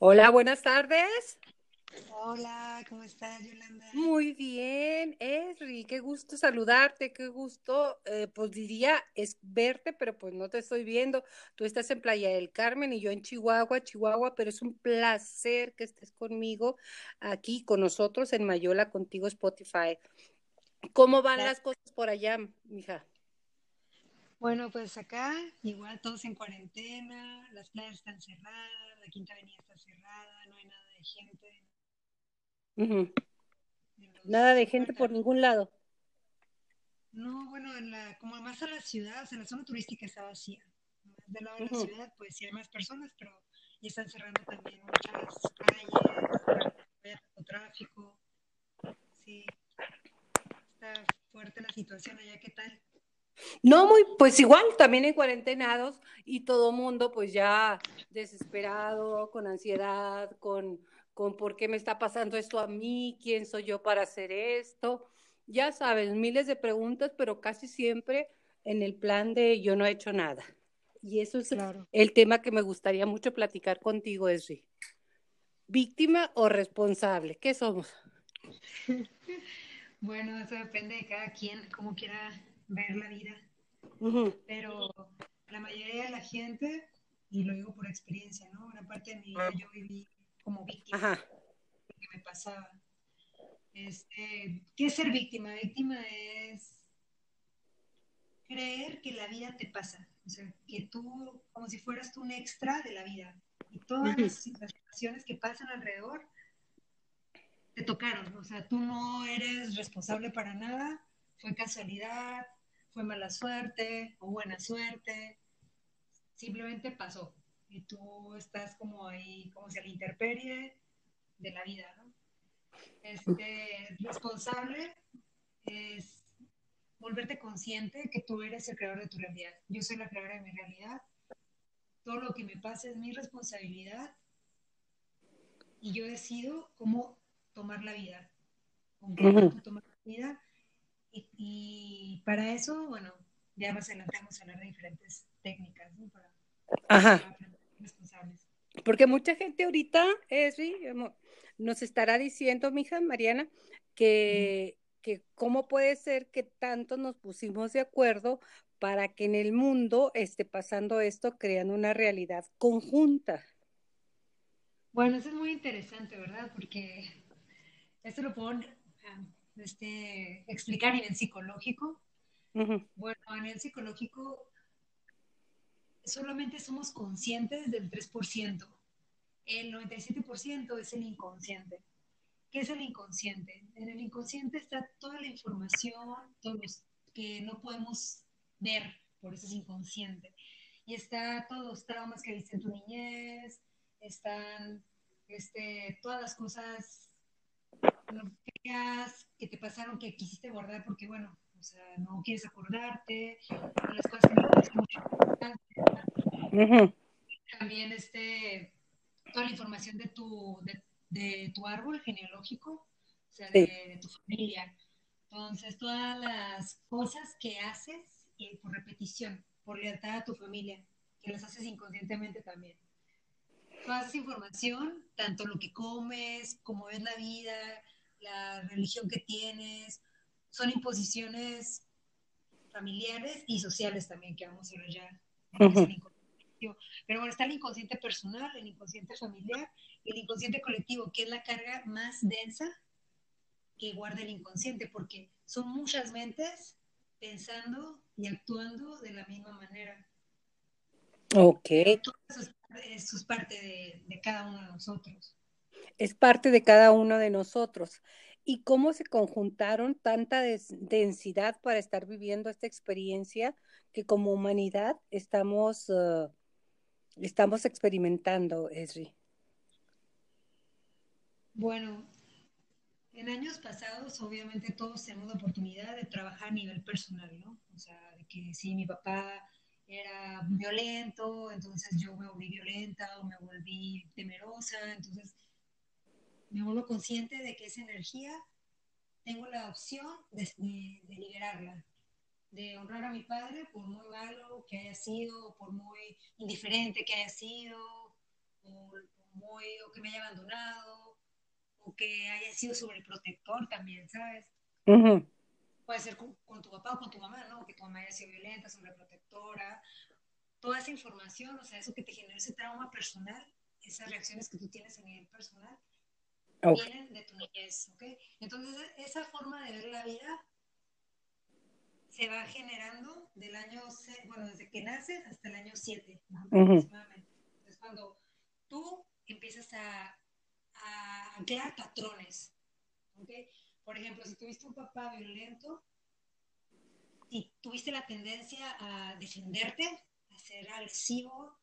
Hola, buenas tardes. Hola, ¿cómo estás, Yolanda? Muy bien, Esri, qué gusto saludarte, qué gusto, eh, pues diría, es verte, pero pues no te estoy viendo. Tú estás en Playa del Carmen y yo en Chihuahua, Chihuahua, pero es un placer que estés conmigo aquí con nosotros en Mayola, contigo Spotify. ¿Cómo van las cosas por allá, mija? Bueno, pues acá igual todos en cuarentena, las playas están cerradas, la Quinta Avenida está cerrada, no hay nada de gente. Nada de gente por ningún lado. No, bueno, en la, como más a la ciudad, en la zona turística está vacía. Más del lado de la ciudad, pues sí hay más personas, pero ya están cerrando también muchas calles, tráfico. Sí, está fuerte la situación allá, ¿qué tal? No, muy, pues igual, también en cuarentenados y todo mundo pues ya desesperado, con ansiedad, con, con por qué me está pasando esto a mí, quién soy yo para hacer esto. Ya sabes, miles de preguntas, pero casi siempre en el plan de yo no he hecho nada. Y eso es el tema que me gustaría mucho platicar contigo, Esri. ¿Víctima o responsable? ¿Qué somos? Bueno, eso depende de cada quien, como quiera ver la vida. Pero la mayoría de la gente, y lo digo por experiencia, ¿no? Una parte de mi vida yo viví como víctima de lo que me pasaba. Este, ¿Qué es ser víctima? Víctima es creer que la vida te pasa. O sea, que tú, como si fueras tú un extra de la vida. Y todas las situaciones que pasan alrededor te tocaron. O sea, tú no eres responsable para nada. Fue casualidad, fue mala suerte o buena suerte, simplemente pasó y tú estás como ahí, como si a la interperie de la vida, ¿no? Este, responsable es volverte consciente que tú eres el creador de tu realidad. Yo soy la creadora de mi realidad. Todo lo que me pasa es mi responsabilidad y yo decido cómo tomar la vida, con qué tomar la vida y, para eso, bueno, ya más adelante vamos a hablar de diferentes técnicas, ¿no? Para, Ajá. responsables. Porque mucha gente ahorita, Esri, nos estará diciendo, mija Mariana, que, que cómo puede ser que tanto nos pusimos de acuerdo para que en el mundo esté pasando esto, creando una realidad conjunta. Bueno, eso es muy interesante, ¿verdad? Porque esto lo puedo este, explicar a nivel psicológico. Bueno, a nivel psicológico solamente somos conscientes del 3%. El 97% es el inconsciente. ¿Qué es el inconsciente? En el inconsciente está toda la información, todos los que no podemos ver, por eso es inconsciente. Y está todos los traumas que viste en tu niñez, están este, todas las cosas que te pasaron que quisiste guardar porque, bueno, o sea, no quieres acordarte, las cosas que no tienes importancia. También este, toda la información de tu, de, tu árbol genealógico, o sea, de, tu familia. Entonces, todas las cosas que haces por repetición, por lealtad a tu familia, que las haces inconscientemente también. Toda esa información, tanto lo que comes, como ves la vida, la religión que tienes, son imposiciones familiares y sociales también, que vamos a ver ya. Pero bueno, está el inconsciente personal, el inconsciente familiar y el inconsciente colectivo, que es la carga más densa que guarda el inconsciente, porque son muchas mentes pensando y actuando de la misma manera. Ok. Todo eso es, parte de, de cada uno de nosotros es parte de cada uno de nosotros. ¿Y cómo se conjuntaron tanta densidad para estar viviendo esta experiencia que como humanidad estamos, uh, estamos experimentando, Esri? Bueno, en años pasados, obviamente todos tenemos la oportunidad de trabajar a nivel personal, ¿no? O sea, de que si mi papá era violento, entonces yo me volví violenta o me volví temerosa, entonces me vuelvo consciente de que esa energía tengo la opción de, liberarla, de honrar a mi padre por muy malo que haya sido, por muy indiferente que haya sido, o muy, o que me haya abandonado, o que haya sido sobreprotector también, ¿sabes? Puede ser con, tu papá o con tu mamá, ¿no? Que tu mamá haya sido violenta, sobreprotectora. Toda esa información, o sea, eso que te genera ese trauma personal, esas reacciones que tú tienes a nivel personal, vienen de tu niñez, ¿ok? Entonces, esa forma de ver la vida se va generando del año, bueno, desde que naces hasta el año 7, aproximadamente. Es cuando tú empiezas a, a crear patrones, ¿ok? Por ejemplo, si tuviste un papá violento y tuviste la tendencia a defenderte, a ser agresivo,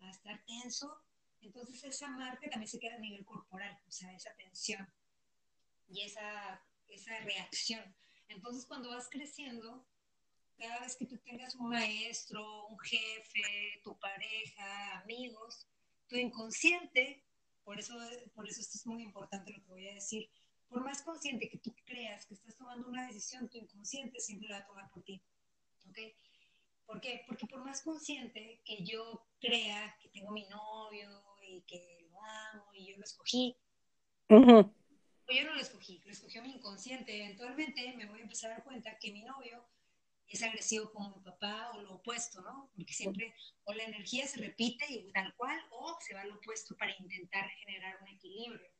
a estar tenso, entonces esa marca también se queda a nivel corporal, o sea, esa tensión y esa, esa reacción. Entonces cuando vas creciendo, cada vez que tú tengas un maestro, un jefe, tu pareja, amigos, tu inconsciente, por eso, por eso esto es muy importante lo que voy a decir, por más consciente que tú creas que estás tomando una decisión, tu inconsciente siempre la va a tomar por ti. ¿Ok? ¿Por qué? Porque por más consciente que yo crea que tengo mi novio y que lo amo y yo lo escogí, pues yo no lo escogí, lo escogió mi inconsciente. Eventualmente me voy a empezar a dar cuenta que mi novio es agresivo como mi papá o lo opuesto, ¿no? Porque siempre o la energía se repite y tal cual o se va al opuesto para intentar generar un equilibrio.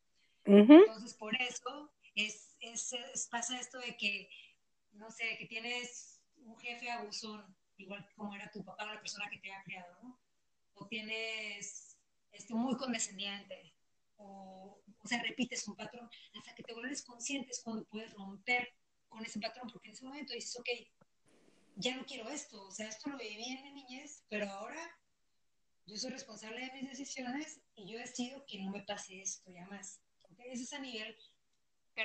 Entonces, por eso es, es, pasa esto de que, no sé, que tienes un jefe abusón, igual como era tu papá o la persona que te ha criado, ¿no? O tienes este, muy condescendiente, o, o sea, repites un patrón, hasta que te vuelves consciente es cuando puedes romper con ese patrón, porque en ese momento dices, ok, ya no quiero esto, o sea, esto lo viví en mi niñez, pero ahora yo soy responsable de mis decisiones y yo decido que no me pase esto ya más. Eso es a nivel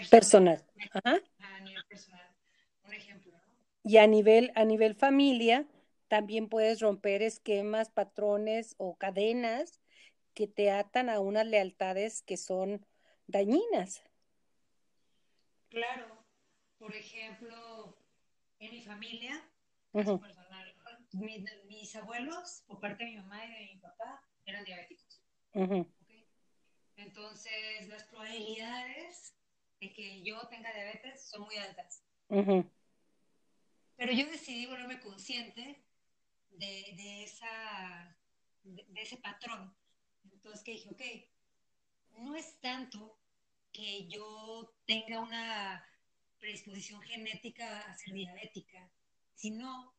personal. A nivel personal. Un ejemplo, Y a nivel, a nivel familia, también puedes romper esquemas, patrones o cadenas que te atan a unas lealtades que son dañinas. Claro. Por ejemplo, en mi familia, personal, mis, abuelos, por parte de mi mamá y de mi papá, eran diabéticos. Entonces, las probabilidades de que yo tenga diabetes son muy altas. Pero yo decidí volverme consciente de, esa, de, ese patrón. Entonces, que dije, ok, no es tanto que yo tenga una predisposición genética a ser diabética, sino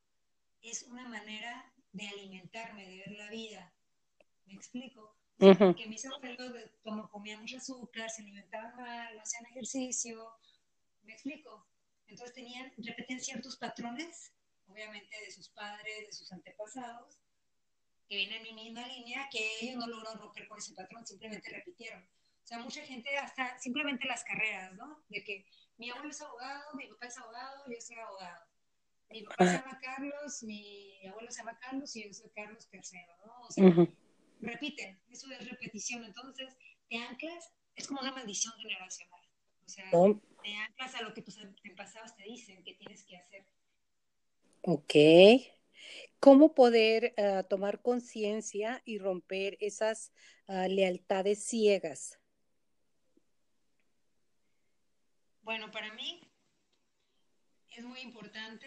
es una manera de alimentarme, de ver la vida. ¿Me explico? Que mis abuelos, como comían mucho azúcar, se alimentaban mal, no hacían ejercicio, me explico. Entonces tenían, repetían ciertos patrones, obviamente de sus padres, de sus antepasados, que vienen en mi misma línea, que ellos no lograron romper con ese patrón, simplemente repitieron. O sea, mucha gente hasta simplemente las carreras, ¿no? De que mi abuelo es abogado, mi papá es abogado, yo soy abogado. Mi papá se llama Carlos, mi abuelo se llama Carlos y yo soy Carlos III, ¿no? O sea, repiten, eso es repetición. Entonces, te anclas, es como una maldición generacional. O sea, oh. te anclas a lo que tus antepasados te dicen que tienes que hacer. Ok. ¿Cómo poder uh, tomar conciencia y romper esas uh, lealtades ciegas? Bueno, para mí es muy importante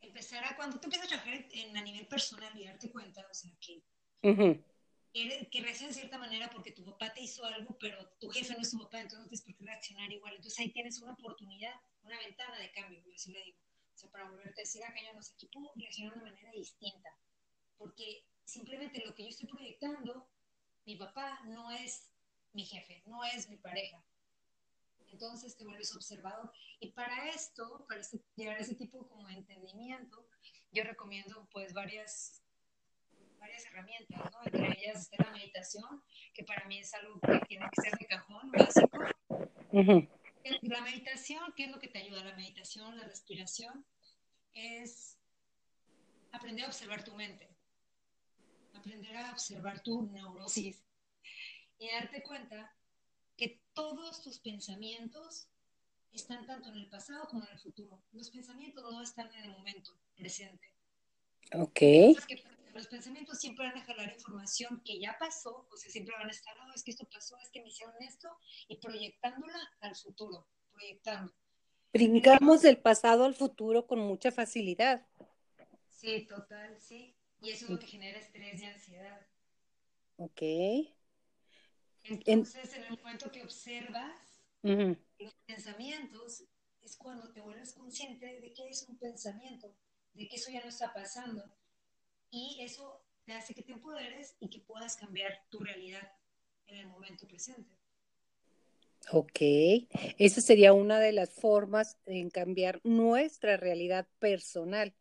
empezar a, cuando tú empiezas a trabajar en, a nivel personal y darte cuenta, o sea, que, que reaccionas de cierta manera porque tu papá te hizo algo, pero tu jefe no es tu papá, entonces no tienes por qué reaccionar igual. Entonces ahí tienes una oportunidad, una ventana de cambio, yo así le digo. O sea, para volverte a decir, acá yo no sé, de manera distinta. Porque simplemente lo que yo estoy proyectando, mi papá no es mi jefe, no es mi pareja. Entonces te vuelves observador. Y para esto, para este, llegar a ese tipo como de entendimiento, yo recomiendo pues varias, varias herramientas, ¿no? Entre ellas está la meditación, que para mí es algo que tiene que ser de cajón básico. La meditación, ¿qué es lo que te ayuda? La meditación, la respiración, es aprender a observar tu mente, aprender a observar tu neurosis y darte cuenta que todos tus pensamientos están tanto en el pasado como en el futuro. Los pensamientos no están en el momento presente. Ok. Los los pensamientos siempre van a jalar información que ya pasó, o sea, siempre van a estar, oh, es que esto pasó, es que me hicieron esto, y proyectándola al futuro, proyectando. Brincamos del pasado al futuro con mucha facilidad. Sí, total, sí. Y eso es lo que genera estrés y ansiedad. Ok. Entonces, en el momento que observas los pensamientos, es cuando te vuelves consciente de que es un pensamiento, de que eso ya no está pasando. Y eso te hace que te empoderes y que puedas cambiar tu realidad en el momento presente. Ok, esa sería una de las formas en cambiar nuestra realidad personal,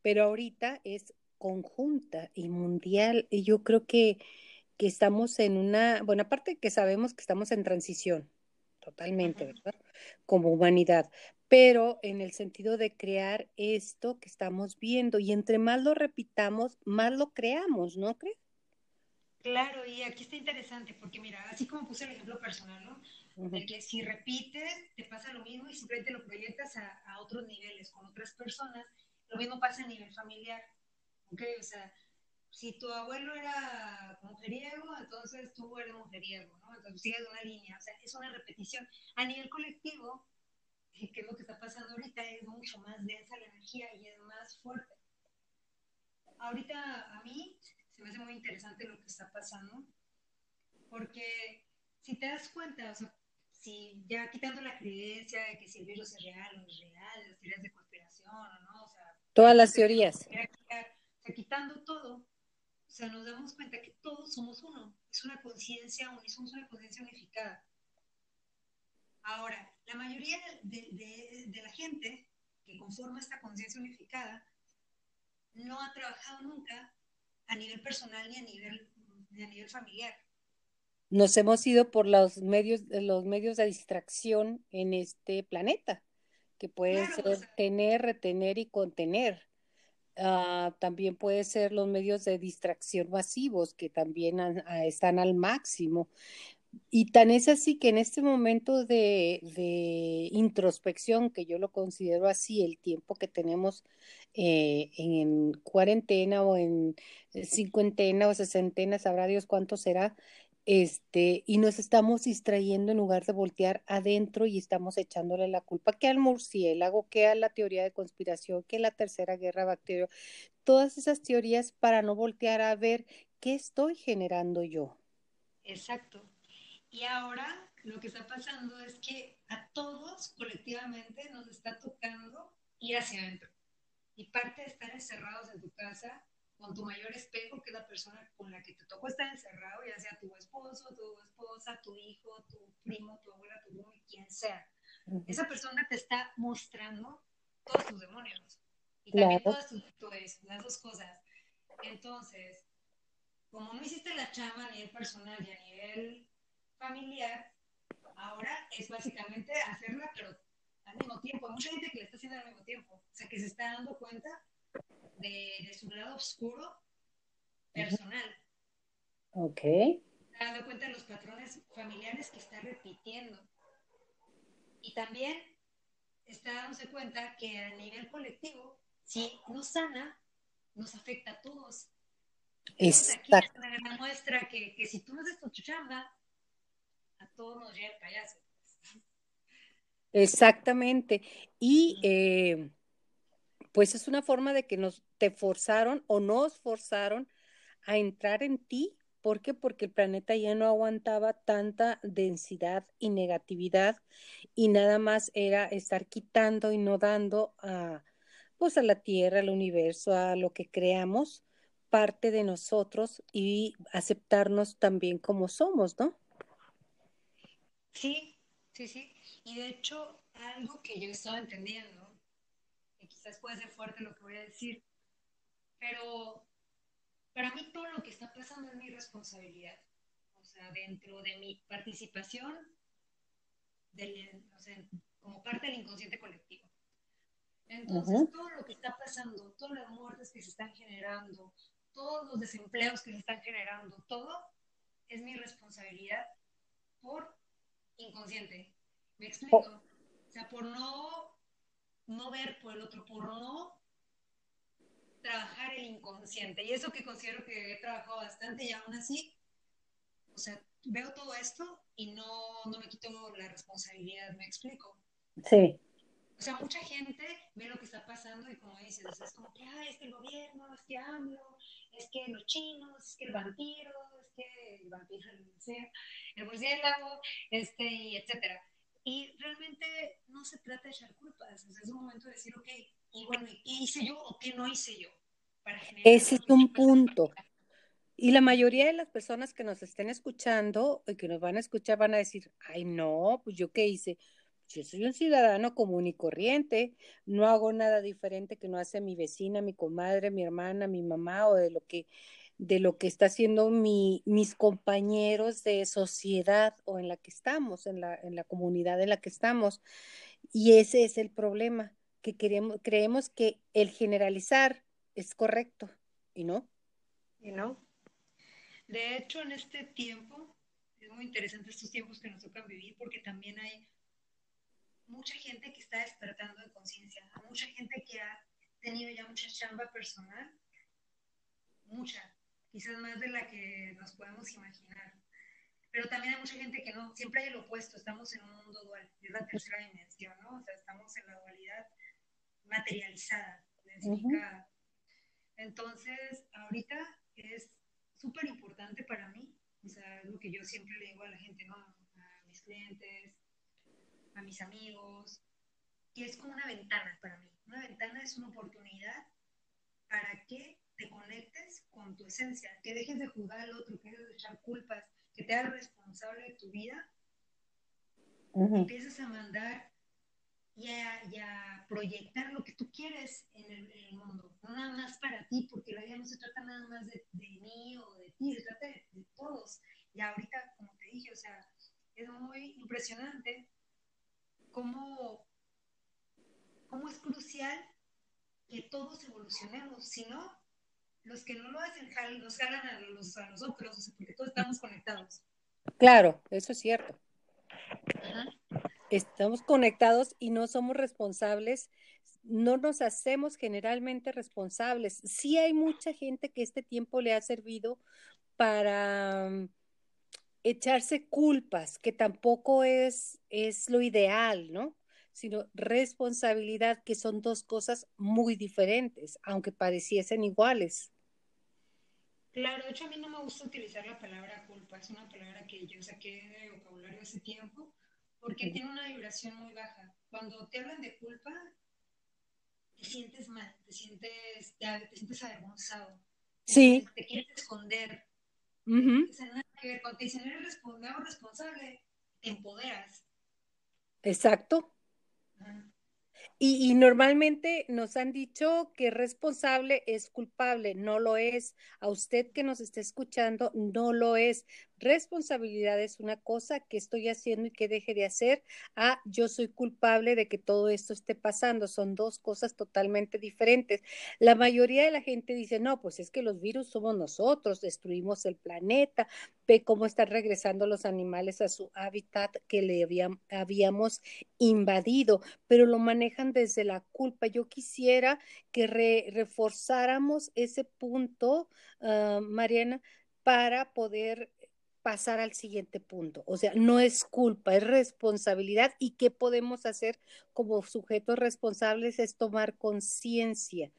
pero ahorita es conjunta y mundial. Y yo creo que, que estamos en una, bueno, aparte que sabemos que estamos en transición, totalmente, ¿verdad? Como humanidad, pero en el sentido de crear esto que estamos viendo y entre más lo repitamos, más lo creamos, ¿no crees? Claro, y aquí está interesante porque mira, así como puse el ejemplo personal, ¿no? De que si repites, te pasa lo mismo y simplemente lo proyectas a, a, otros niveles, con otras personas. Lo mismo pasa a nivel familiar, ¿ok? O sea, si tu abuelo era mujeriego, entonces tú eres mujeriego, ¿no? Entonces sigues una línea, o sea, es una repetición. A nivel colectivo, que es lo que está pasando ahorita, es mucho más densa la energía y es más fuerte. Ahorita a mí se me hace muy interesante lo que está pasando, porque si te das cuenta, o sea, si ya quitando la creencia de que si el virus es real o no es real, las teorías de conspiración o no, o sea, todas las teorías. O sea, quitando todo, o sea, nos damos cuenta que todos somos uno, es una conciencia, somos una conciencia unificada. Ahora, la mayoría de, la gente que conforma esta conciencia unificada no ha trabajado nunca a nivel personal ni a nivel, a nivel familiar. Nos hemos ido por los medios, los medios de distracción en este planeta, que puede ser tener, retener y contener. Ah, también puede ser los medios de distracción masivos, que también están al máximo. Y tan es así que en este momento de, introspección, que yo lo considero así, el tiempo que tenemos eh, en cuarentena o en cincuentena o sesentena, sabrá Dios cuánto será, este, y nos estamos distrayendo en lugar de voltear adentro y estamos echándole la culpa que al murciélago, que a la teoría de conspiración, que a la tercera guerra bacteria, todas esas teorías para no voltear a ver qué estoy generando yo. Exacto. Y ahora lo que está pasando es que a todos colectivamente nos está tocando ir hacia adentro. Y parte de estar encerrados en tu casa con tu mayor espejo, que es la persona con la que te tocó estar encerrado, ya sea tu esposo, tu esposa, tu hijo, tu primo, tu abuela, tu primo, quien sea. Esa persona te está mostrando todos tus demonios. Y también todas tus virtudes, las dos cosas. Entonces, como no hiciste la chama a nivel personal y a nivel familiar, ahora es básicamente hacerla, pero al mismo tiempo. Hay mucha gente que le está haciendo al mismo tiempo. O sea, que se está dando cuenta de, de su lado oscuro personal. Ok. Está dando cuenta de los patrones familiares que está repitiendo. Y también está dándose cuenta que a nivel colectivo, si no sana, nos afecta a todos. Entonces, aquí es una gran muestra que, que si tú no haces tu chamba, todos nos llega el payaso. Exactamente. Y eh, pues es una forma de que nos te forzaron o nos forzaron a entrar en ti. ¿Por qué? Porque el planeta ya no aguantaba tanta densidad y negatividad y nada más era estar quitando y no dando a pues a la Tierra, al universo, a lo que creamos parte de nosotros y aceptarnos también como somos, ¿no? Sí, sí, sí. Y de hecho, algo que yo estaba entendiendo, que quizás puede ser fuerte lo que voy a decir, pero para mí todo lo que está pasando es mi responsabilidad. O sea, dentro de mi participación del, o sea, como parte del inconsciente colectivo. Entonces, todo lo que está pasando, todas las muertes que se están generando, todos los desempleos que se están generando, todo es mi responsabilidad por inconsciente. ¿Me explico? O sea, por no, no ver por el otro, por no trabajar el inconsciente. Y eso que considero que he trabajado bastante y aún así, o sea, veo todo esto y no, no me quito la responsabilidad, me explico. Sí. O sea, mucha gente ve lo que está pasando y como dices, es como que, ah, es que el gobierno, es que AMLO, es que los chinos, es que el vampiro, es que el vampiro, el murciélago, este, y etcétera. Y realmente no se trata de echar culpas, es un momento de decir, ok, y bueno, ¿qué hice yo o qué no hice yo? Para Ese es un punto. Y la mayoría de las personas que nos estén escuchando y que nos van a escuchar van a decir, ay, no, pues yo qué hice yo soy un ciudadano común y corriente, no hago nada diferente que no hace mi vecina, mi comadre, mi hermana, mi mamá o de lo que de lo que está haciendo mi, mis compañeros de sociedad o en la que estamos, en la, en la comunidad en la que estamos. Y ese es el problema, que queremos, creemos que el generalizar es correcto y no. Y no. De hecho, en este tiempo, es muy interesante estos tiempos que nos tocan vivir porque también hay mucha gente que está despertando de conciencia, mucha gente que ha tenido ya mucha chamba personal, mucha, quizás más de la que nos podemos imaginar. Pero también hay mucha gente que no, siempre hay el opuesto, estamos en un mundo dual, es la tercera dimensión, ¿no? O sea, estamos en la dualidad materializada, densificada. Entonces, ahorita es súper importante para mí, o sea, lo que yo siempre le digo a la gente, ¿no? A mis clientes, a mis amigos, que es como una ventana para mí. Una ventana es una oportunidad para que te conectes con tu esencia, que dejes de juzgar al otro, que dejes de echar culpas, que te hagas responsable de tu vida, uh empieces a mandar y a, proyectar lo que tú quieres en el, mundo, no nada más para ti, porque la vida no se trata nada más de, mí o de ti, se trata de, de todos. Y ahorita, como te dije, o sea, es muy impresionante cómo, cómo es crucial que todos evolucionemos, si no, los que no lo hacen los jalan a los, a otros, porque todos estamos conectados. Claro, eso es cierto. Estamos conectados y no somos responsables, no nos hacemos generalmente responsables. Sí hay mucha gente que este tiempo le ha servido para echarse culpas, que tampoco es, es lo ideal, ¿no? Sino responsabilidad, que son dos cosas muy diferentes, aunque pareciesen iguales. Claro, de hecho a mí no me gusta utilizar la palabra culpa, es una palabra que yo saqué de vocabulario hace tiempo, porque tiene una vibración muy baja. Cuando te hablan de culpa, te sientes mal, te sientes, te, sientes avergonzado. Sí. Te quieres esconder, Uh -huh. que cuando te dicen eres responsable, te empoderas. Exacto. Y, normalmente nos han dicho que responsable es culpable, no lo es. A usted que nos está escuchando, no lo es. Responsabilidad es una cosa que estoy haciendo y que deje de hacer. Ah, yo soy culpable de que todo esto esté pasando. Son dos cosas totalmente diferentes. La mayoría de la gente dice, no, pues es que los virus somos nosotros, destruimos el planeta, ve cómo están regresando los animales a su hábitat que le habíamos invadido, pero lo manejan desde la culpa. Yo quisiera que reforzáramos ese punto, uh, Mariana, para poder pasar al siguiente punto. O sea, no es culpa, es responsabilidad y qué podemos hacer como sujetos responsables es tomar conciencia.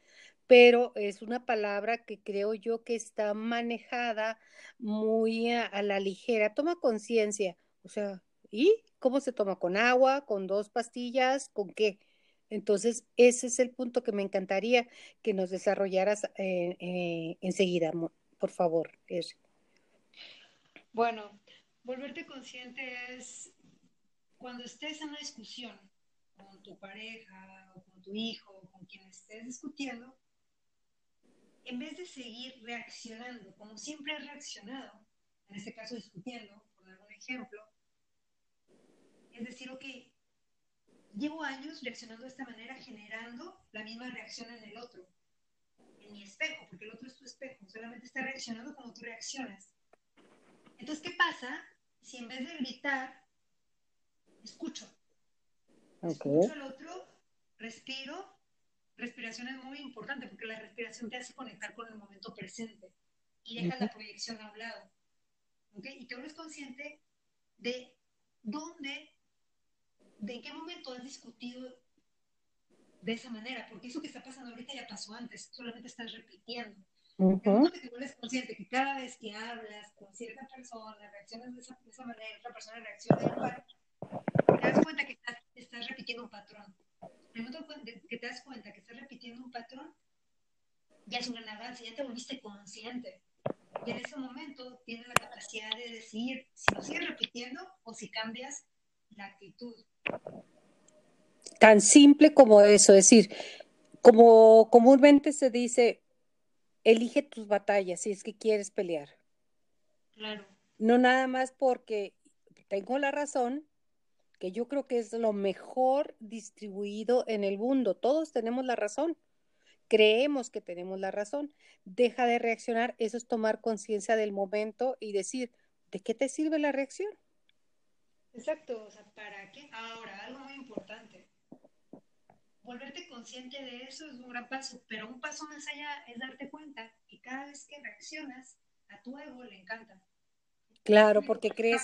Pero es una palabra que creo yo que está manejada muy a, la ligera. Toma conciencia. O sea, ¿y cómo se toma? ¿Con agua? ¿Con dos pastillas? ¿Con qué? Entonces, ese es el punto que me encantaría que nos desarrollaras eh, eh, enseguida, por favor. Bueno, volverte consciente es cuando estés en una discusión con tu pareja o con tu hijo o con quien estés discutiendo, en vez de seguir reaccionando como siempre has reaccionado, en este caso discutiendo, por dar un ejemplo, es decir, ok, llevo años reaccionando de esta manera, generando la misma reacción en el otro, en mi espejo, porque el otro es tu espejo, solamente está reaccionando como tú reaccionas. Entonces, ¿qué pasa si en vez de gritar, escucho? Escucho al otro, respiro respiración es muy importante porque la respiración te hace conectar con el momento presente y deja la proyección a un lado. ¿okay? Y te vuelves consciente de dónde, de en qué momento has discutido de esa manera, porque eso que está pasando ahorita ya pasó antes, solamente estás repitiendo. Uh -huh. te vuelves consciente que cada vez que hablas con cierta persona, reaccionas de esa, de esa manera, otra persona reacciona igual, te das cuenta que estás, estás repitiendo un patrón. En el momento que te das cuenta que estás repitiendo un patrón, ya es un gran avance, ya te volviste consciente. Y en ese momento tienes la capacidad de decidir si lo sigues repitiendo o si cambias la actitud. Tan simple como eso, es decir, como comúnmente se dice, elige tus batallas si es que quieres pelear. Claro. No nada más porque tengo la razón, que yo creo que es lo mejor distribuido en el mundo. Todos tenemos la razón. Creemos que tenemos la razón. Deja de reaccionar, eso es tomar conciencia del momento y decir, ¿de qué te sirve la reacción? Exacto, o sea, ¿para qué? Ahora, algo muy importante. Volverte consciente de eso es un gran paso, pero un paso más allá es darte cuenta que cada vez que reaccionas, a tu ego le encanta. Claro, porque crees...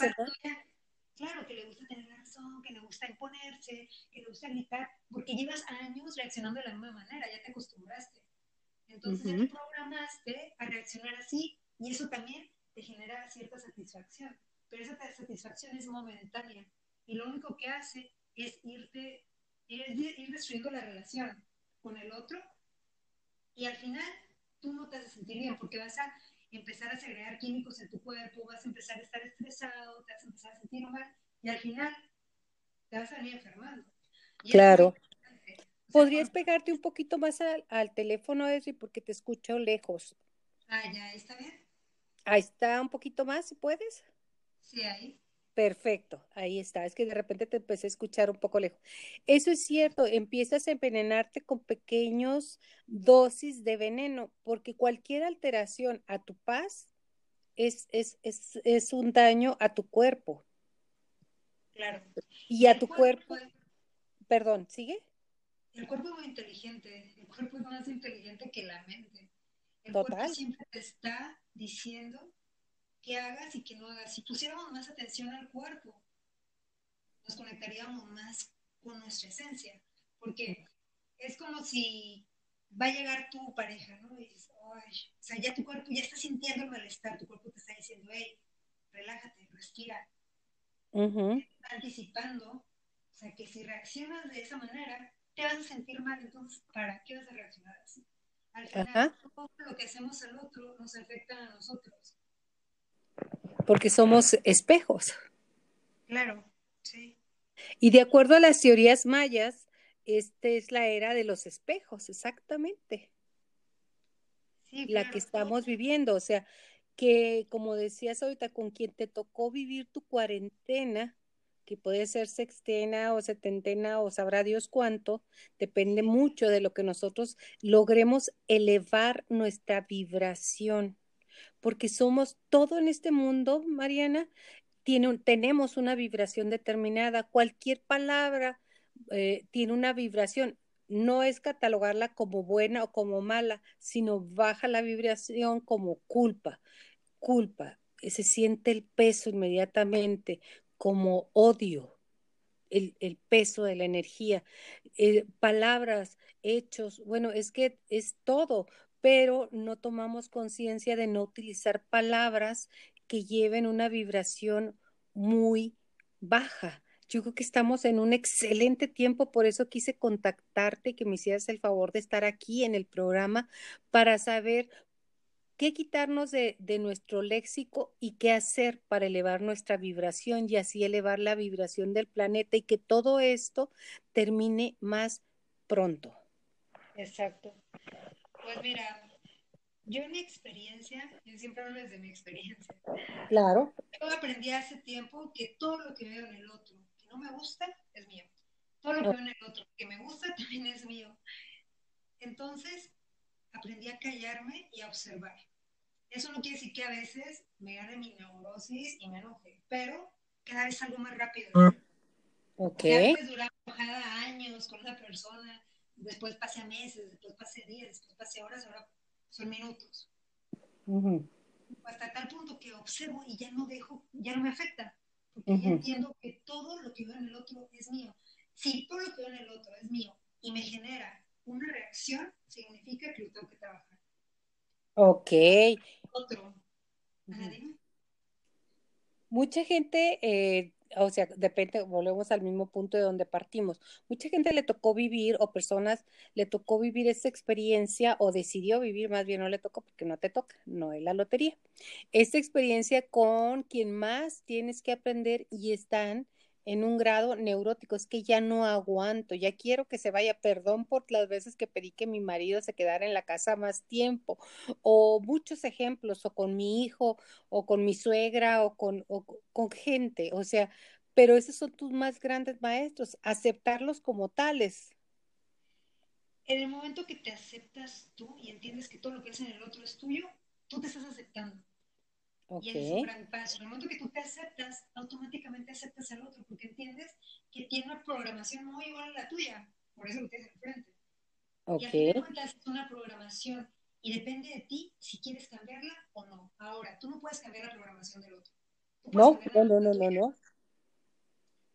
Claro, que le gusta tener razón, que le gusta imponerse, que le gusta gritar, porque llevas años reaccionando de la misma manera, ya te acostumbraste. Entonces uh -huh. ya te programaste a reaccionar así y eso también te genera cierta satisfacción, pero esa satisfacción es momentánea y lo único que hace es irte, ir destruyendo la relación con el otro y al final tú no te vas a sentir bien porque vas a empezar a segregar químicos en tu cuerpo, vas a empezar a estar estresado, te vas a empezar a sentir mal y al final te vas a venir enfermando. Y claro. O sea, ¿Podrías pegarte un poquito más al, al teléfono, Esri, porque te escucho lejos? Ah, ya, ¿está bien? Ahí está un poquito más, si puedes. Sí, ahí. Perfecto, ahí está. Es que de repente te empecé a escuchar un poco lejos. Eso es cierto, empiezas a envenenarte con pequeños dosis de veneno, porque cualquier alteración a tu paz es, es, es, es un daño a tu cuerpo. Claro. Y a tu cuerpo, cuerpo, perdón, ¿sigue? El cuerpo es muy inteligente, el cuerpo es más inteligente que la mente. El Total. cuerpo siempre te está diciendo qué hagas y qué no hagas. Si pusiéramos más atención al cuerpo, nos conectaríamos más con nuestra esencia. Porque es como si va a llegar tu pareja, ¿no? Y dices, Ay, o sea, ya tu cuerpo ya está sintiendo el malestar, tu cuerpo te está diciendo, hey, relájate, respira. Uh -huh. Está anticipando, o sea, que si reaccionas de esa manera, te vas a sentir mal, entonces, ¿para qué vas a reaccionar así? Al final, Ajá. todo lo que hacemos al otro nos afecta a nosotros porque somos espejos. Claro, sí. Y de acuerdo a las teorías mayas, esta es la era de los espejos, exactamente. Sí, la que estamos viviendo, o sea, que como decías ahorita, con quien te tocó vivir tu cuarentena, que puede ser sextena o setentena o sabrá Dios cuánto, depende mucho de lo que nosotros logremos elevar nuestra vibración porque somos todo en este mundo, Mariana, tiene, tenemos una vibración determinada. Cualquier palabra eh, tiene una vibración. No es catalogarla como buena o como mala, sino baja la vibración como culpa. Culpa. Se siente el peso inmediatamente como odio, el, el peso de la energía. Eh, palabras, hechos, bueno, es que es todo pero no tomamos conciencia de no utilizar palabras que lleven una vibración muy baja. Yo creo que estamos en un excelente tiempo, por eso quise contactarte y que me hicieras el favor de estar aquí en el programa para saber qué quitarnos de, de, nuestro léxico y qué hacer para elevar nuestra vibración y así elevar la vibración del planeta y que todo esto termine más pronto. Exacto. Pues mira, yo en mi experiencia, yo siempre hablo desde mi experiencia. Claro. Yo aprendí hace tiempo que todo lo que veo en el otro que no me gusta es mío. Todo lo que veo en el otro que me gusta también es mío. Entonces, aprendí a callarme y a observar. Eso no quiere decir que a veces me gane mi neurosis y me enoje, pero cada vez algo más rápido. Ok. Ya durar enojada años con una persona, después pase a meses, después pase días, después pase horas, ahora son minutos. Hasta tal punto que observo y ya no dejo, ya no me afecta, porque ya entiendo que todo lo que veo en el otro es mío. Si todo lo que veo en el otro es mío y me genera una reacción, significa que lo tengo que trabajar. Ok. Otro. Mucha gente eh, o sea, depende, volvemos al mismo punto de donde partimos. Mucha gente le tocó vivir o personas le tocó vivir esa experiencia o decidió vivir, más bien no le tocó porque no te toca, no es la lotería. Esta experiencia con quien más tienes que aprender y están en un grado neurótico, es que ya no aguanto, ya quiero que se vaya, perdón por las veces que pedí que mi marido se quedara en la casa más tiempo, o muchos ejemplos, o con mi hijo, o con mi suegra, o con, con gente, o sea, pero esos son tus más grandes maestros, aceptarlos como tales. En el momento que te aceptas tú y entiendes que todo lo que es en el otro es tuyo, tú te estás aceptando. Y es un gran paso. En el momento que tú te aceptas, automáticamente aceptas al otro, porque entiendes que tiene una programación muy igual a la tuya. Por eso lo tienes enfrente. Y al final cuentas es una programación y depende de ti si quieres cambiarla o no. Ahora, tú no puedes cambiar la programación del otro. No, no, no, no, no, no.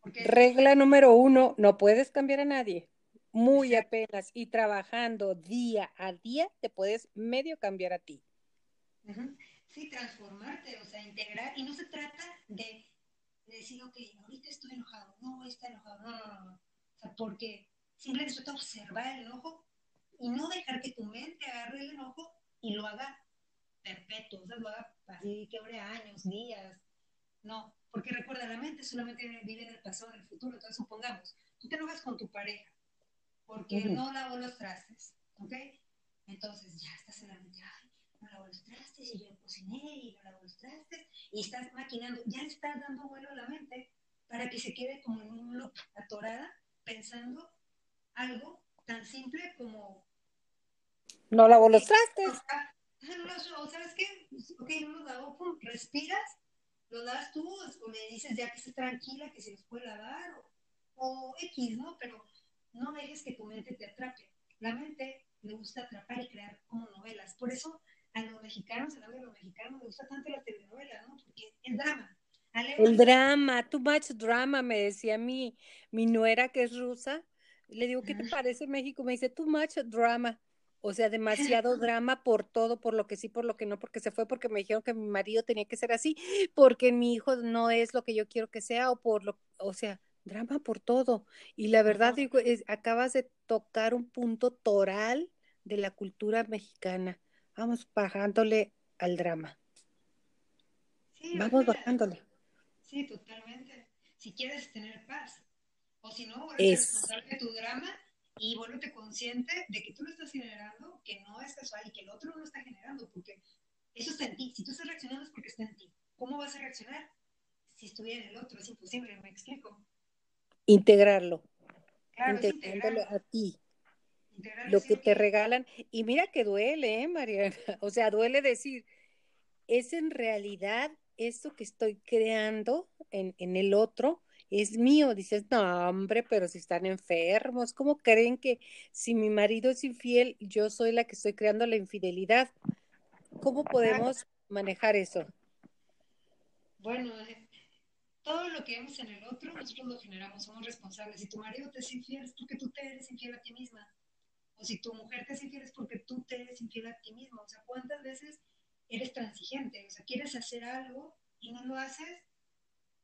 Regla número uno, no puedes cambiar a nadie. Muy apenas. Y trabajando día a día, te puedes medio cambiar a ti. Sí, transformarte, o sea, integrar. Y no se trata de, decir, ok, ahorita estoy enojado, no, está enojado, no, no, no. O sea, porque simplemente se trata de observar el enojo y no dejar que tu mente agarre el enojo y lo haga perpetuo, o sea, lo haga así, que años, días. No, porque recuerda, la mente solamente vive en el pasado, en el futuro. Entonces, supongamos, tú te enojas con tu pareja porque no lavó los trastes, ¿ok? Entonces, ya estás en la mente, no lavó los trastes, y yo cociné y no lavó los trastes, y estás maquinando, ya le estás dando vuelo a la mente para que se quede como en un loop atorada, pensando algo tan simple como... No lavó los trastes. No, ¿sabes qué? Ok, no los lavó, pum, respiras, lo das tú, o le dices ya que esté tranquila, que se los puede lavar, o, o X, ¿no? Pero no dejes que tu mente te atrape. La mente le gusta atrapar y crear como novelas. Por eso a los mexicanos, a los mexicanos, les gusta tanto la telenovela, ¿no? Porque es drama. El drama, too much drama, me decía mi, mi nuera que es rusa. Le digo, ¿qué te parece México? Me dice, too much drama. O sea, demasiado drama por todo, por lo que sí, por lo que no, porque se fue, porque me dijeron que mi marido tenía que ser así, porque mi hijo no es lo que yo quiero que sea, o por lo, o sea, drama por todo. Y la verdad, digo, es, acabas de tocar un punto toral de la cultura mexicana vamos bajándole al drama. vamos bajándole. Sí, totalmente. Si quieres tener paz. O si no, a de tu drama y vuélvete consciente de que tú lo estás generando, que no es casual y que el otro no lo está generando, porque eso está en ti. Si tú estás reaccionando es porque está en ti. ¿Cómo vas a reaccionar si estuviera en el otro? Es imposible, me explico. Integrarlo. Claro, integrándolo a ti lo que te regalan. Y mira que duele, ¿eh, Mariana? O sea, duele decir, es en realidad eso que estoy creando en, en el otro, es mío. Dices, no, hombre, pero si están enfermos, ¿cómo creen que si mi marido es infiel, yo soy la que estoy creando la infidelidad? ¿Cómo podemos manejar eso? Bueno, eh, todo lo que vemos en el otro, nosotros lo generamos, somos responsables. Si tu marido te es infiel, es porque tú te eres infiel a ti misma. O si tu mujer te es infiel es porque tú te eres infiel a ti mismo. O sea, ¿cuántas veces eres transigente? O sea, quieres hacer algo y no lo haces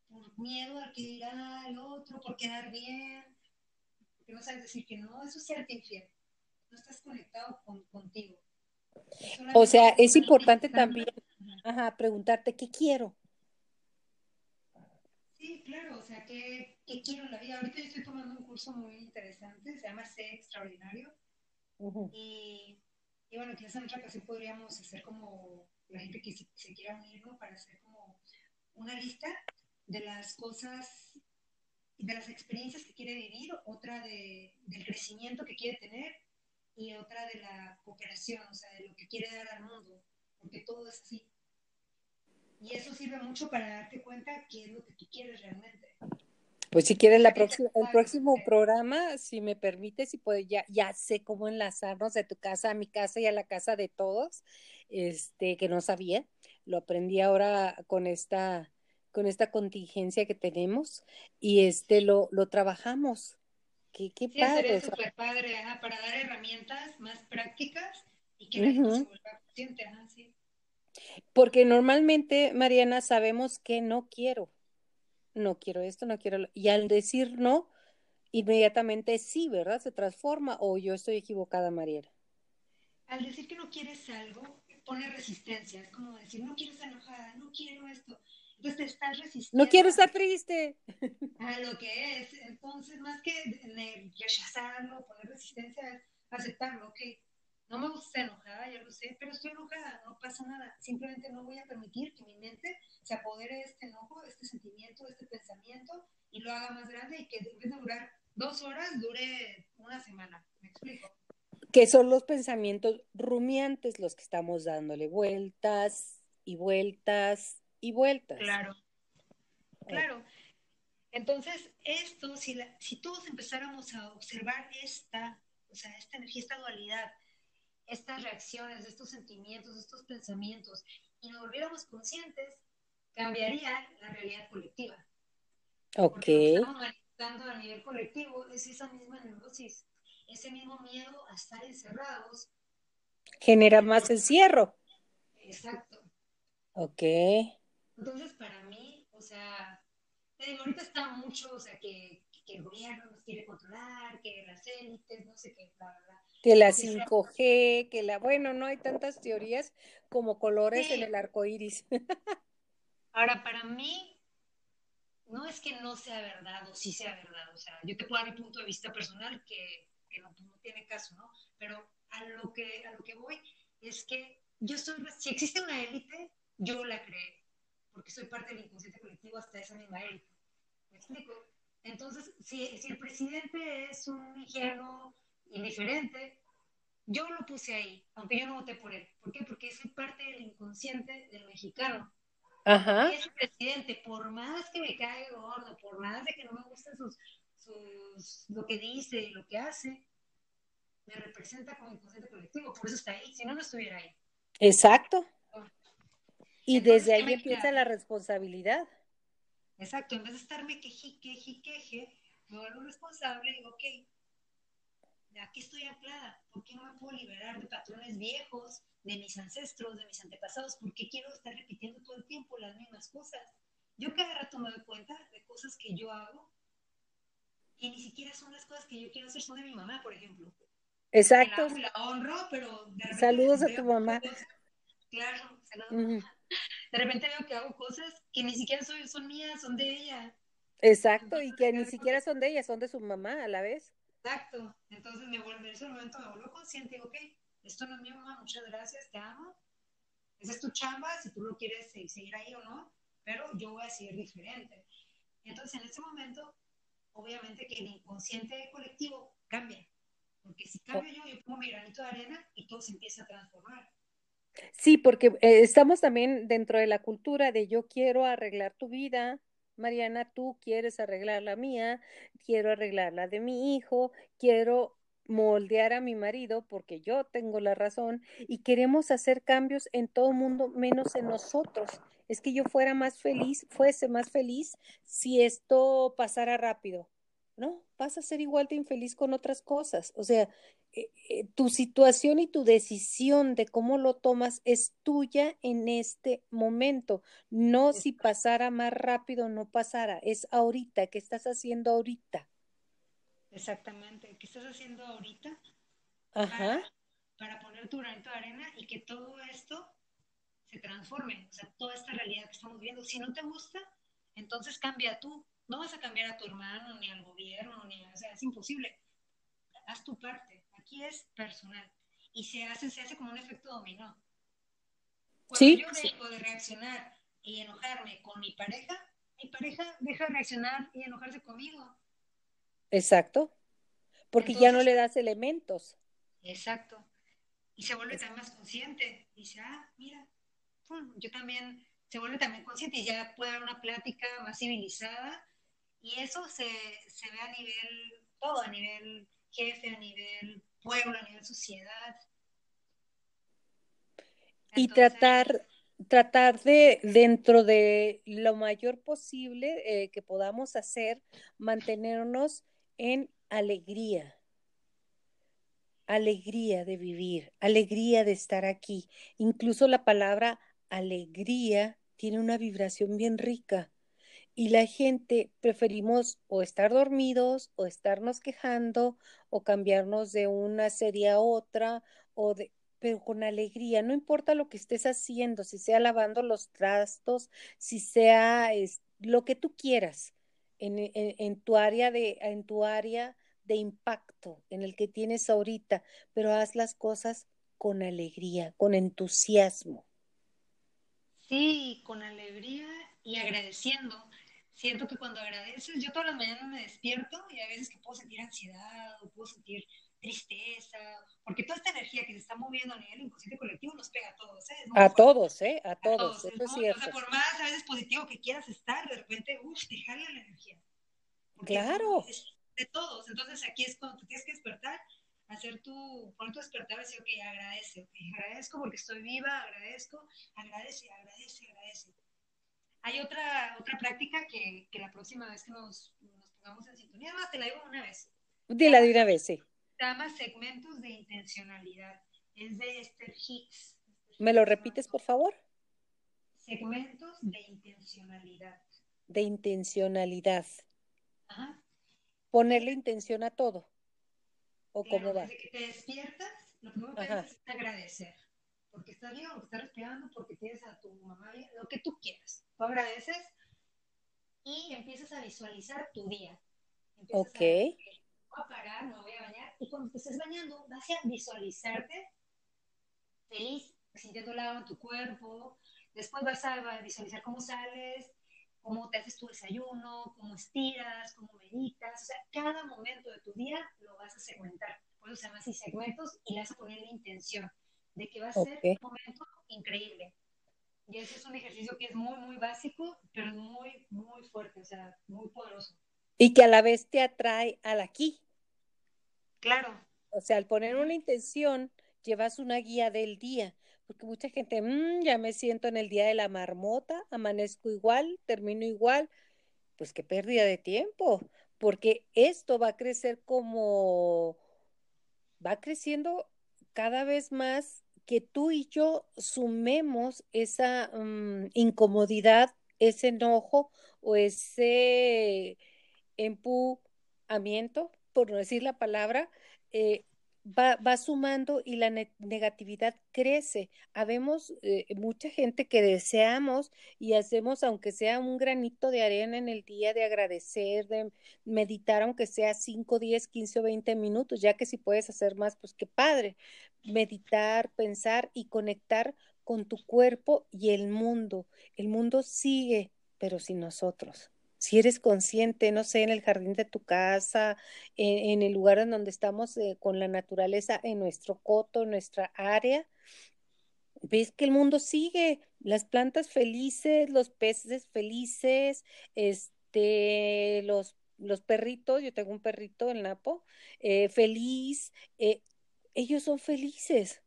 por miedo a que dirá el otro, por quedar bien, porque no sabes decir que no, eso es serte infiel. No estás conectado con, contigo. O sea, es importante también ajá, preguntarte qué quiero. Sí, claro, o sea, ¿qué, ¿qué, quiero en la vida? Ahorita yo estoy tomando un curso muy interesante, se llama Sé Extraordinario, y, bueno, quizás en otra ocasión podríamos hacer como la gente que se, quiera unir, ¿no? Para hacer como una lista de las cosas, de las experiencias que quiere vivir, otra de, del crecimiento que quiere tener y otra de la cooperación, o sea, de lo que quiere dar al mundo, porque todo es así. Y eso sirve mucho para darte cuenta qué es lo que tú quieres realmente. Pues si quieres la el próximo programa, si me permite, si puede, ya, ya sé cómo enlazarnos de tu casa a mi casa y a la casa de todos, este, que no sabía. Lo aprendí ahora con esta, con esta contingencia que tenemos y este lo, lo trabajamos. Qué, qué sí, padre. súper padre, para dar herramientas más prácticas y que la gente se vuelva consciente. sí. Porque normalmente, Mariana, sabemos que no quiero. No quiero esto, no quiero. Y al decir no, inmediatamente sí, ¿verdad? Se transforma o yo estoy equivocada, Mariana. Al decir que no quieres algo, pone resistencia. Es como decir, no quiero estar enojada, no quiero esto. Entonces te estás resistiendo. No quiero estar triste. A lo que es. Entonces, más que rechazarlo, poner resistencia, es aceptarlo, ok no me gusta estar enojada, ya lo sé, pero estoy enojada, no pasa nada. Simplemente no voy a permitir que mi mente se apodere de este enojo, de este sentimiento, de este pensamiento y lo haga más grande y que en vez de durar dos horas, dure una semana. ¿Me explico? Que son los pensamientos rumiantes los que estamos dándole vueltas y vueltas y vueltas. Claro, claro. Entonces, esto, si, si todos empezáramos a observar esta, o sea, esta energía, esta dualidad, estas reacciones, estos sentimientos, estos pensamientos, y nos volviéramos conscientes, cambiaría la realidad colectiva. Ok. Porque lo que estamos manifestando a nivel colectivo es esa misma neurosis, ese mismo miedo a estar encerrados. Genera más encierro. Exacto. Ok. Entonces, para mí, o sea, te digo, ahorita está mucho, o sea, que, que el gobierno nos quiere controlar, que las élites, no sé qué, bla, bla, que la 5G, que la, bueno, no hay tantas teorías como colores en el arco iris. Ahora, para mí, no es que no sea verdad o sí sea verdad, o sea, yo te puedo dar mi punto de vista personal que, no, tiene caso, ¿no? Pero a lo que, a lo que voy es que yo soy, si existe una élite, yo la creé, porque soy parte del inconsciente colectivo hasta esa misma élite. ¿Me explico? Entonces, si, si el presidente es un ingenuo, indiferente, yo lo puse ahí, aunque yo no voté por él. ¿Por qué? Porque es parte del inconsciente del mexicano. Ajá. Y ese presidente, por más que me caiga gordo, por más de que no me gusten sus, sus, lo que dice y lo que hace, me representa como inconsciente colectivo, por eso está ahí, si no, no estuviera ahí. Exacto. Y desde ahí empieza la responsabilidad. Exacto, en vez de estarme queje, queje, queje, me vuelvo responsable y digo, ok, aquí estoy anclada? ¿Por qué no me puedo liberar de patrones viejos, de mis ancestros, de mis antepasados? ¿Por qué quiero estar repitiendo todo el tiempo las mismas cosas? Yo cada rato me doy cuenta de cosas que yo hago y ni siquiera son las cosas que yo quiero hacer, son de mi mamá, por ejemplo. Exacto. La, la honro, pero de repente Saludos a tu mamá. claro, saludos. De repente veo que hago cosas que ni siquiera son mías, son de ella. Exacto, y que ni siquiera son de ella, son de su mamá a la vez. Exacto. Entonces me vuelvo, en ese momento me vuelvo consciente digo, ok, esto no es mi mamá, muchas gracias, te amo. Esa es tu chamba, si tú lo quieres seguir ahí o no, pero yo voy a seguir diferente. Entonces en ese momento, obviamente que el inconsciente colectivo cambia. Porque si cambio yo, yo pongo mi granito de arena y todo se empieza a transformar. Sí, porque eh, estamos también dentro de la cultura de yo quiero arreglar tu vida, Mariana, tú quieres arreglar la mía, quiero arreglar la de mi hijo, quiero moldear a mi marido porque yo tengo la razón y queremos hacer cambios en todo mundo menos en nosotros. Es que yo fuera más feliz, fuese más feliz si esto pasara rápido. No, vas a ser igual de infeliz con otras cosas. O sea, eh, eh, tu situación y tu decisión de cómo lo tomas es tuya en este momento. No si pasara más rápido, no pasara. Es ahorita. ¿Qué estás haciendo ahorita? Exactamente. ¿Qué estás haciendo ahorita? Ajá. Para, poner tu granito de arena y que todo esto se transforme. O sea, toda esta realidad que estamos viendo. Si no te gusta, entonces cambia tú. No vas a cambiar a tu hermano, ni al gobierno, ni o sea, es imposible. Haz tu parte. Aquí es personal. Y se hace, se hace como un efecto dominó. Cuando yo dejo de reaccionar y enojarme con mi pareja, mi pareja deja de reaccionar y enojarse conmigo. Exacto. Porque ya no le das elementos. Exacto. Y se vuelve también más consciente. Dice, ah, mira, yo también, se vuelve también consciente y ya puede haber una plática más civilizada Y eso se, se ve a nivel, todo, a nivel jefe, a nivel pueblo, a nivel sociedad. y tratar, tratar de, dentro de lo mayor posible eh, que podamos hacer, mantenernos en alegría, alegría de vivir, alegría de estar aquí. Incluso la palabra alegría tiene una vibración bien rica y la gente preferimos o estar dormidos o estarnos quejando o cambiarnos de una serie a otra o de pero con alegría, no importa lo que estés haciendo, si sea lavando los trastos, si sea es, lo que tú quieras en, en, en, tu área de en tu área de impacto en el que tienes ahorita, pero haz las cosas con alegría, con entusiasmo. Sí, con alegría y agradeciendo siento que cuando agradeces, yo todas las mañanas me despierto y a veces que puedo sentir ansiedad o puedo sentir tristeza, porque toda esta energía que se está moviendo a nivel inconsciente colectivo nos pega a todos, ¿eh? A todos, ¿eh? A todos, a todos eso es cierto. O sea, por más a veces positivo que quieras estar, de repente, uff, te jala la energía. Porque claro. Es de todos, entonces aquí es cuando te tienes que despertar, hacer tu, poner tu despertar y decir, ok, agradece, ok, agradezco porque estoy viva, agradezco, agradece, agradece, agradece. Hay otra, otra práctica que, que la próxima vez que nos, nos pongamos en sintonía, te la digo una vez. Dila de una vez, sí. Se llama segmentos de intencionalidad. Es de Esther Hicks. ¿Me lo repites, por favor? Segmentos de intencionalidad. De intencionalidad. Ajá. Ponerle intención a todo. ¿O claro, cómo va? Desde que te despiertas, lo primero que haces es agradecer porque estás bien, porque estás respirando, porque tienes a tu mamá lo que tú quieras. Tú agradeces y empiezas a visualizar tu día. Empiezas ok. A, voy a parar, me voy a bañar y cuando te estés bañando vas a visualizarte feliz, sintiendo el agua en tu cuerpo. Después vas a visualizar cómo sales, cómo te haces tu desayuno, cómo estiras, cómo meditas. O sea, cada momento de tu día lo vas a segmentar. Por eso se llama así segmentos y le vas a poner la intención de que va a ser okay. un momento increíble. Y ese es un ejercicio que es muy, muy básico, pero es muy, muy fuerte, o sea, muy poderoso. Y que a la vez te atrae al aquí. Claro. O sea, al poner una intención, llevas una guía del día. Porque mucha gente, mmm, ya me siento en el día de la marmota, amanezco igual, termino igual. Pues qué pérdida de tiempo, porque esto va a crecer como, va creciendo cada vez más que tú y yo sumemos esa um, incomodidad, ese enojo o ese empujamiento, por no decir la palabra, eh, va, va, sumando y la ne negatividad crece. Habemos eh, mucha gente que deseamos y hacemos, aunque sea un granito de arena en el día, de agradecer, de meditar, aunque sea 5, 10, 15 o 20 minutos, ya que si puedes hacer más, pues qué padre. Meditar, pensar y conectar con tu cuerpo y el mundo. El mundo sigue, pero sin nosotros si eres consciente, no sé, en el jardín de tu casa, en, en el lugar en donde estamos eh, con la naturaleza, en nuestro coto, en nuestra área, ves que el mundo sigue, las plantas felices, los peces felices, este, los, los perritos, yo tengo un perrito, el Napo, eh, feliz, eh, ellos son felices.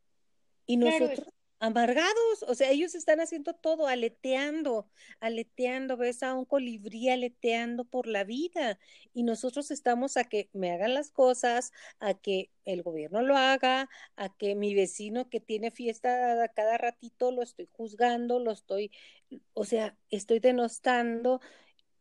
Y nosotros, amargados, o sea, ellos están haciendo todo, aleteando, aleteando, ves a un colibrí aleteando por la vida y nosotros estamos a que me hagan las cosas, a que el gobierno lo haga, a que mi vecino que tiene fiesta cada ratito lo estoy juzgando, lo estoy, o sea, estoy denostando,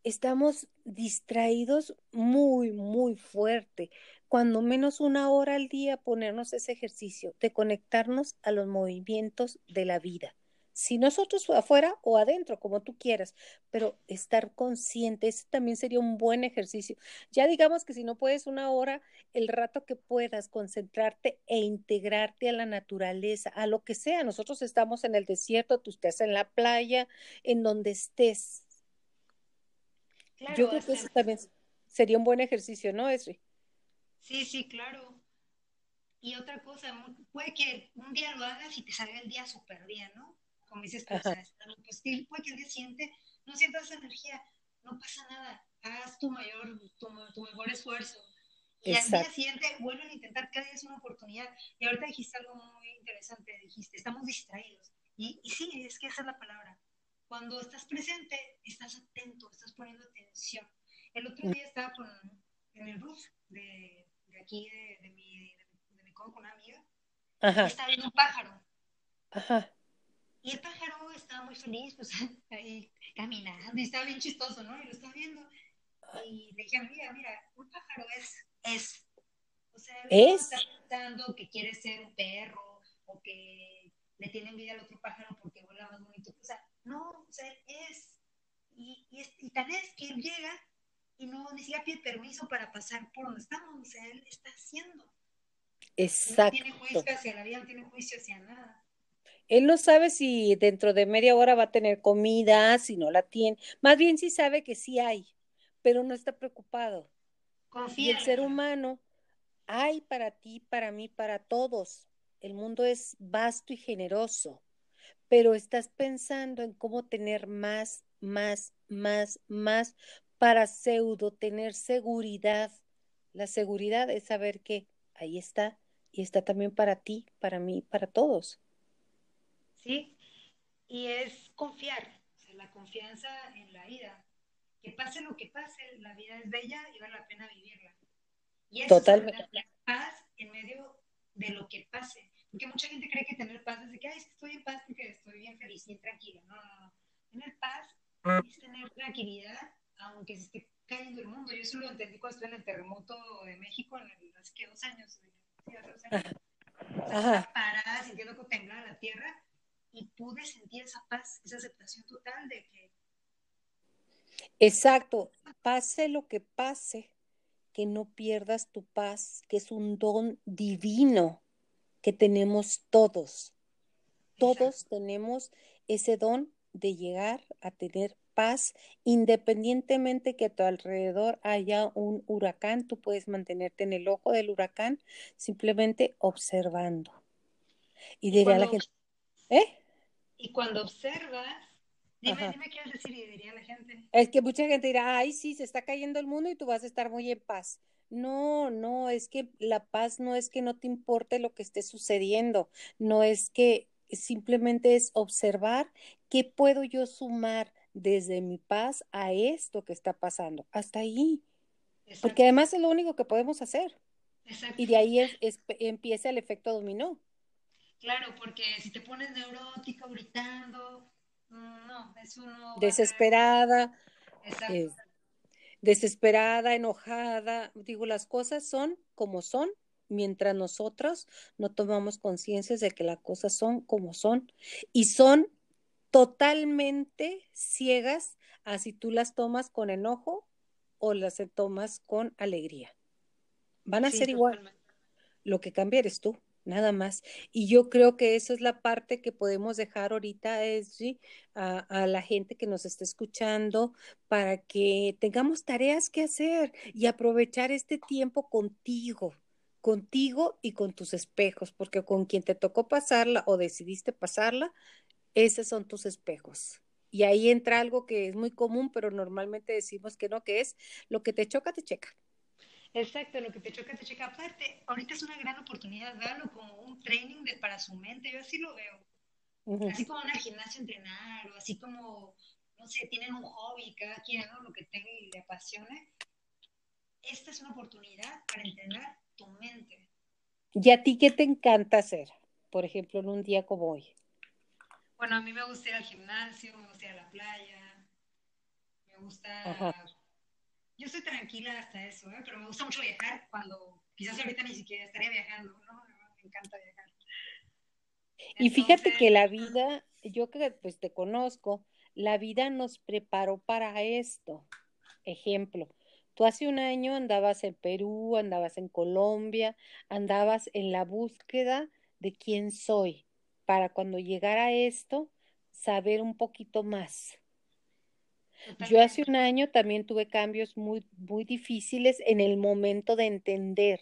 estamos distraídos muy, muy fuerte cuando menos una hora al día ponernos ese ejercicio de conectarnos a los movimientos de la vida. Si nosotros afuera o adentro, como tú quieras, pero estar consciente, ese también sería un buen ejercicio. Ya digamos que si no puedes una hora, el rato que puedas concentrarte e integrarte a la naturaleza, a lo que sea. Nosotros estamos en el desierto, tú estás en la playa, en donde estés. Claro, Yo creo que eso también sería un buen ejercicio, ¿no, Esri? Sí, sí, claro. Y otra cosa, puede que un día lo hagas y te salga el día súper bien, ¿no? Como dices sea, pues puede que el día siguiente no sientas esa energía, no pasa nada. haz tu mayor, tu, mejor esfuerzo. Y al día siguiente vuelven a intentar, cada día es una oportunidad. Y ahorita dijiste algo muy interesante, dijiste, estamos distraídos. Y, y sí, es que esa es la palabra. Cuando estás presente, estás atento, estás poniendo atención. El otro día estaba con, en el roof de, de aquí, de, de, mi, de, mi con una amiga, Ajá. estaba viendo un pájaro. Ajá. Y el pájaro estaba muy feliz, pues ahí caminando, y estaba bien chistoso, ¿no? Y lo estaba viendo. Y le dije, mira, mira, un pájaro es, es. O sea, ¿Es? está pensando que quiere ser un perro o que le tiene envidia al otro pájaro porque vuela más bonito. O sea, no, o sea, es. Y, y, y tan es que él llega y no ni siquiera pide permiso para pasar por donde estamos. O sea, él está haciendo. Exacto. No tiene juicio hacia la vida, no tiene juicio hacia nada. Él no sabe si dentro de media hora va a tener comida, si no la tiene. Más bien sí sabe que sí hay, pero no está preocupado. Confía. Y el ser humano hay para ti, para mí, para todos. El mundo es vasto y generoso, pero estás pensando en cómo tener más, más, más, más para pseudo tener seguridad. La seguridad es saber que ahí está y está también para ti, para mí, para todos. ¿sí? Y es confiar, o sea, la confianza en la vida. Que pase lo que pase, la vida es bella y vale la pena vivirla. Y eso Totalmente. es la paz en medio de lo que pase. Porque mucha gente cree que tener paz es de que, ay, estoy en paz porque estoy bien feliz, y tranquila. No, no, no. Tener paz es tener tranquilidad, aunque se esté cayendo el mundo. Yo eso lo entendí cuando estuve en el terremoto de México, en el, hace que dos años. Sí, hace dos años. Ajá. parada, sintiendo que temblaba la tierra y pude sentir esa paz, esa aceptación total de que... Exacto, pase lo que pase, que no pierdas tu paz, que es un don divino que tenemos todos. Todos tenemos ese don de llegar a tener paz, independientemente que a tu alrededor haya un huracán, tú puedes mantenerte en el ojo del huracán simplemente observando. Y diré a la gente, ¿eh? Y cuando observas, dime, dime qué decir y diría la gente. Es que mucha gente dirá, ay, sí, se está cayendo el mundo y tú vas a estar muy en paz. No, no, es que la paz no es que no te importe lo que esté sucediendo, no es que simplemente es observar qué puedo yo sumar desde mi paz a esto que está pasando. Hasta ahí. Porque además es lo único que podemos hacer. Exacto. Y de ahí es, empieza el efecto dominó. Claro, porque si te pones neurótica, gritando, no, eso no. Desesperada. desesperada, enojada. Digo, las cosas son como son mientras nosotros no tomamos conciencia de que las cosas son como son y son totalmente ciegas a si tú las tomas con enojo o las tomas con alegría. Van a ser igual. Lo que cambia eres tú nada más. Y yo creo que eso es la parte que podemos dejar ahorita, a, la gente que nos está escuchando para que tengamos tareas que hacer y aprovechar este tiempo contigo, contigo y con tus espejos, porque con quien te tocó pasarla o decidiste pasarla, esos son tus espejos. Y ahí entra algo que es muy común, pero normalmente decimos que no, que es lo que te choca, te checa. Exacto, lo que te choca, te checa. Aparte, ahorita es una gran oportunidad, verlo como un training de, para su mente, yo así lo veo. Así como una gimnasia entrenar, o así como, no sé, tienen un hobby, cada quien, ¿no? Lo que tenga y le apasione. Esta es una oportunidad para entrenar tu mente. ¿Y a ti qué te encanta hacer? Por ejemplo, en un día como hoy. Bueno, a mí me gusta ir al gimnasio, me gusta ir a la playa, me gusta yo estoy tranquila hasta eso, ¿eh? pero me gusta mucho viajar cuando quizás ahorita ni siquiera estaría viajando, ¿no? Me encanta viajar. y fíjate que la vida, yo que pues te conozco, la vida nos preparó para esto. Ejemplo, tú hace un año andabas en Perú, andabas en Colombia, andabas en la búsqueda de quién soy, para cuando llegara esto, saber un poquito más. Yo hace un año también tuve cambios muy, muy difíciles en el momento de entender,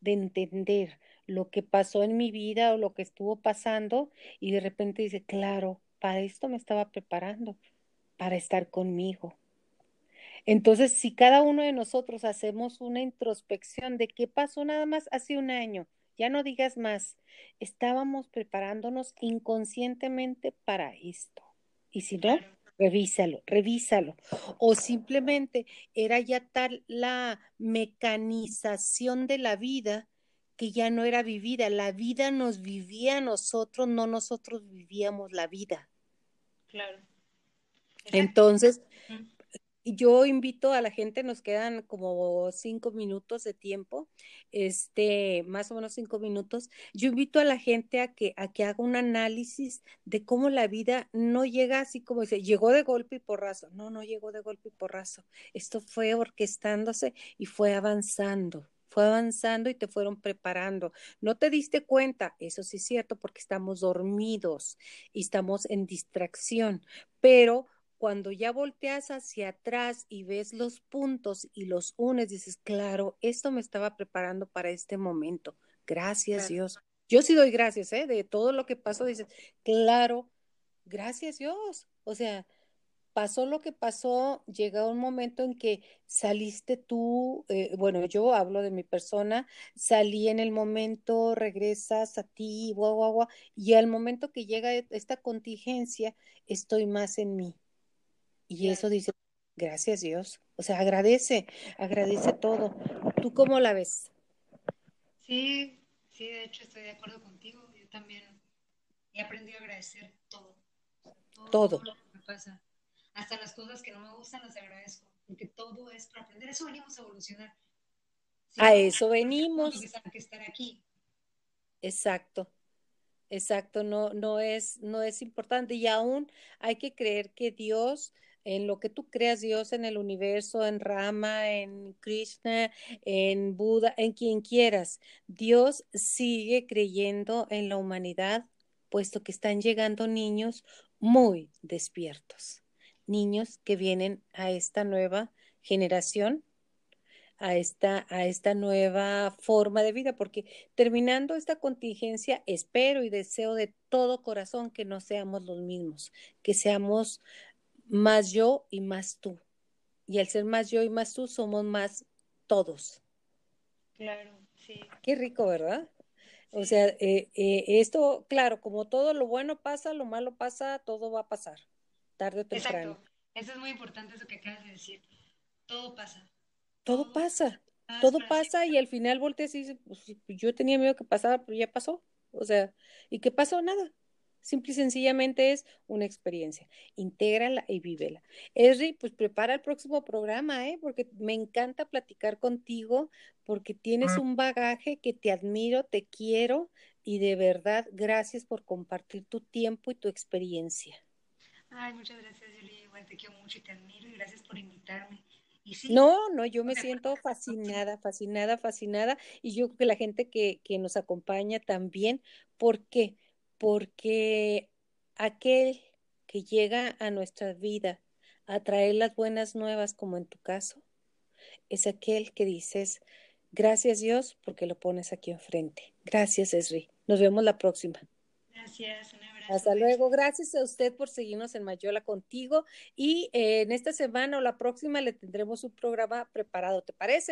de entender lo que pasó en mi vida o lo que estuvo pasando y de repente dice, claro, para esto me estaba preparando, para estar conmigo. Entonces, si cada uno de nosotros hacemos una introspección de qué pasó nada más hace un año, ya no digas más, estábamos preparándonos inconscientemente para esto. Y si no, revísalo, revísalo. O simplemente era ya tal la mecanización de la vida que ya no era vivida. La vida nos vivía a nosotros, no nosotros vivíamos la vida. Claro. Entonces, yo invito a la gente, nos quedan como cinco minutos de tiempo, este, más o menos cinco minutos. Yo invito a la gente a que, a que haga un análisis de cómo la vida no llega así como dice, llegó de golpe y porrazo. No, no llegó de golpe y porrazo. Esto fue orquestándose y fue avanzando fue avanzando y te fueron preparando. No te diste cuenta, eso sí es cierto, porque estamos dormidos y estamos en distracción, pero cuando ya volteas hacia atrás y ves los puntos y los unes, dices, claro, esto me estaba preparando para este momento. Gracias Dios. Yo sí doy gracias, ¿eh? De todo lo que pasó, dices, claro, gracias Dios. O sea, pasó lo que pasó, llegó un momento en que saliste tú, eh, bueno, yo hablo de mi persona, salí en el momento, regresas a ti, guau, guau, guau, y al momento que llega e, esta contingencia, estoy más en mí. Y eso dice, gracias Dios. O sea, agradece, agradece todo. ¿Tú cómo la ves? Sí, sí, de hecho estoy de acuerdo contigo. Yo también he aprendido a agradecer todo. Todo. todo lo que me pasa hasta las cosas que no me gustan las agradezco, porque todo es para aprender. Eso venimos a evolucionar. a eso venimos. Que estar aquí. Exacto. Exacto, no, no es, no es importante. Y aún hay que creer que Dios, en lo que tú creas, Dios en el universo, en Rama, en Krishna, en Buda, en quien quieras, Dios sigue creyendo en la humanidad, puesto que están llegando niños muy despiertos niños que vienen a esta nueva generación, a esta, a esta nueva forma de vida, porque terminando esta contingencia, espero y deseo de todo corazón que no seamos los mismos, que seamos más yo y más tú. Y al ser más yo y más tú, somos más todos. Claro, sí. Qué rico, ¿verdad? O sea, eh, eh, esto, claro, como todo lo bueno pasa, lo malo pasa, todo va a pasar tarde o temprano. Exacto. Eso es muy importante, eso que acabas de decir. Todo pasa. Todo, pasa. Todo pasa y al final volteas y dices, pues, yo tenía miedo que pasara, pero ya pasó. O sea, ¿y qué pasó? Nada. Simple y sencillamente es una experiencia. Intégrala y vívela. Esri, pues prepara el próximo programa, ¿eh? Porque me encanta platicar contigo, porque tienes un bagaje que te admiro, te quiero y de verdad gracias por compartir tu tiempo y tu experiencia. Ay, muchas gracias, Yuli. Igual te quiero mucho y te admiro y gracias por invitarme. Y no, no, yo me siento fascinada, fascinada, fascinada. Y yo creo que la gente que, que nos acompaña también. ¿Por qué? Porque aquel que llega a nuestra vida a traer las buenas nuevas, como en tu caso, es aquel que dices, gracias Dios, porque lo pones aquí enfrente. Gracias, Esri. Nos vemos la próxima. Gracias. Hasta luego. Gracias a usted por seguirnos en Mayola contigo. Y eh, en esta semana o la próxima le tendremos un programa preparado, ¿te parece?